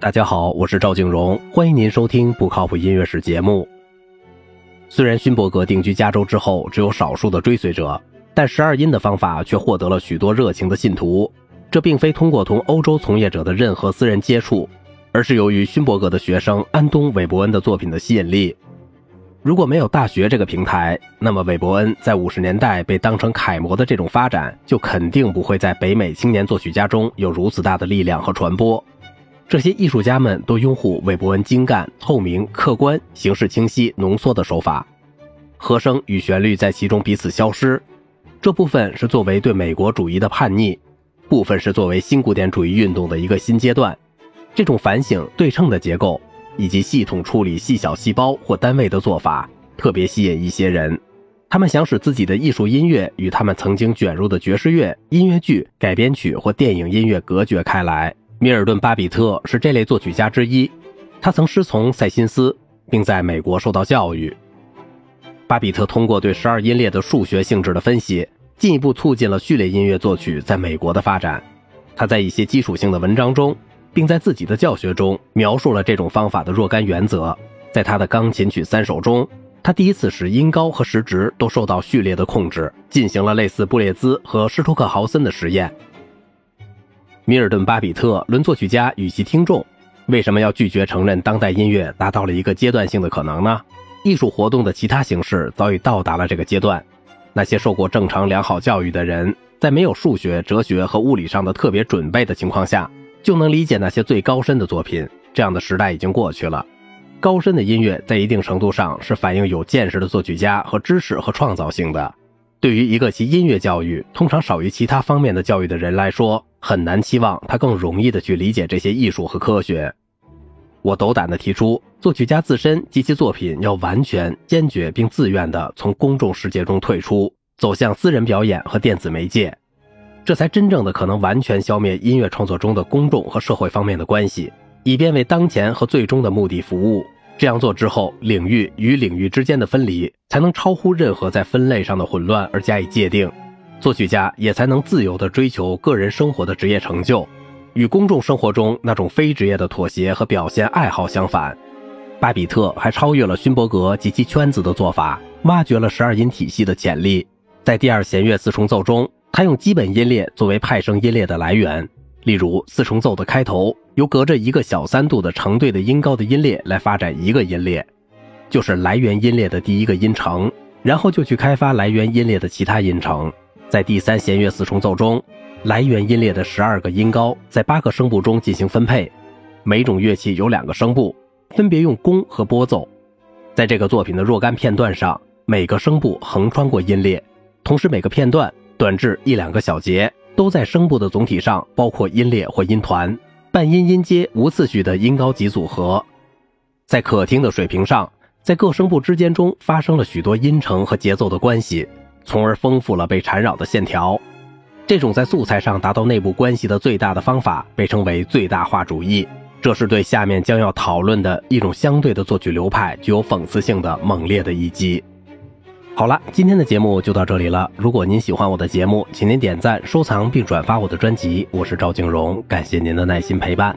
大家好，我是赵静荣，欢迎您收听不靠谱音乐史节目。虽然勋伯格定居加州之后只有少数的追随者，但十二音的方法却获得了许多热情的信徒。这并非通过同欧洲从业者的任何私人接触，而是由于勋伯格的学生安东·韦伯恩的作品的吸引力。如果没有大学这个平台，那么韦伯恩在五十年代被当成楷模的这种发展，就肯定不会在北美青年作曲家中有如此大的力量和传播。这些艺术家们都拥护韦伯恩精干、透明、客观、形式清晰、浓缩的手法，和声与旋律在其中彼此消失。这部分是作为对美国主义的叛逆，部分是作为新古典主义运动的一个新阶段。这种反省、对称的结构以及系统处理细小细胞或单位的做法，特别吸引一些人。他们想使自己的艺术音乐与他们曾经卷入的爵士乐、音乐剧、改编曲或电影音乐隔绝开来。米尔顿·巴比特是这类作曲家之一，他曾师从塞辛斯，并在美国受到教育。巴比特通过对十二音列的数学性质的分析，进一步促进了序列音乐作曲在美国的发展。他在一些基础性的文章中，并在自己的教学中描述了这种方法的若干原则。在他的钢琴曲三首中，他第一次使音高和时值都受到序列的控制，进行了类似布列兹和施托克豪森的实验。米尔顿·巴比特论作曲家与其听众，为什么要拒绝承认当代音乐达到了一个阶段性的可能呢？艺术活动的其他形式早已到达了这个阶段。那些受过正常良好教育的人，在没有数学、哲学和物理上的特别准备的情况下，就能理解那些最高深的作品。这样的时代已经过去了。高深的音乐在一定程度上是反映有见识的作曲家和知识和创造性的。对于一个其音乐教育通常少于其他方面的教育的人来说，很难期望他更容易的去理解这些艺术和科学。我斗胆的提出，作曲家自身及其作品要完全、坚决并自愿的从公众世界中退出，走向私人表演和电子媒介，这才真正的可能完全消灭音乐创作中的公众和社会方面的关系，以便为当前和最终的目的服务。这样做之后，领域与领域之间的分离才能超乎任何在分类上的混乱而加以界定，作曲家也才能自由地追求个人生活的职业成就，与公众生活中那种非职业的妥协和表现爱好相反。巴比特还超越了勋伯格及其圈子的做法，挖掘了十二音体系的潜力。在第二弦乐四重奏中，他用基本音列作为派生音列的来源。例如，四重奏的开头由隔着一个小三度的成对的音高的音列来发展一个音列，就是来源音列的第一个音程，然后就去开发来源音列的其他音程。在第三弦乐四重奏中，来源音列的十二个音高在八个声部中进行分配，每种乐器有两个声部，分别用弓和拨奏。在这个作品的若干片段上，每个声部横穿过音列，同时每个片段短至一两个小节。都在声部的总体上包括音列或音团，半音音阶无次序的音高级组合，在可听的水平上，在各声部之间中发生了许多音程和节奏的关系，从而丰富了被缠绕的线条。这种在素材上达到内部关系的最大的方法被称为最大化主义，这是对下面将要讨论的一种相对的作曲流派具有讽刺性的猛烈的一击。好了，今天的节目就到这里了。如果您喜欢我的节目，请您点赞、收藏并转发我的专辑。我是赵静荣，感谢您的耐心陪伴。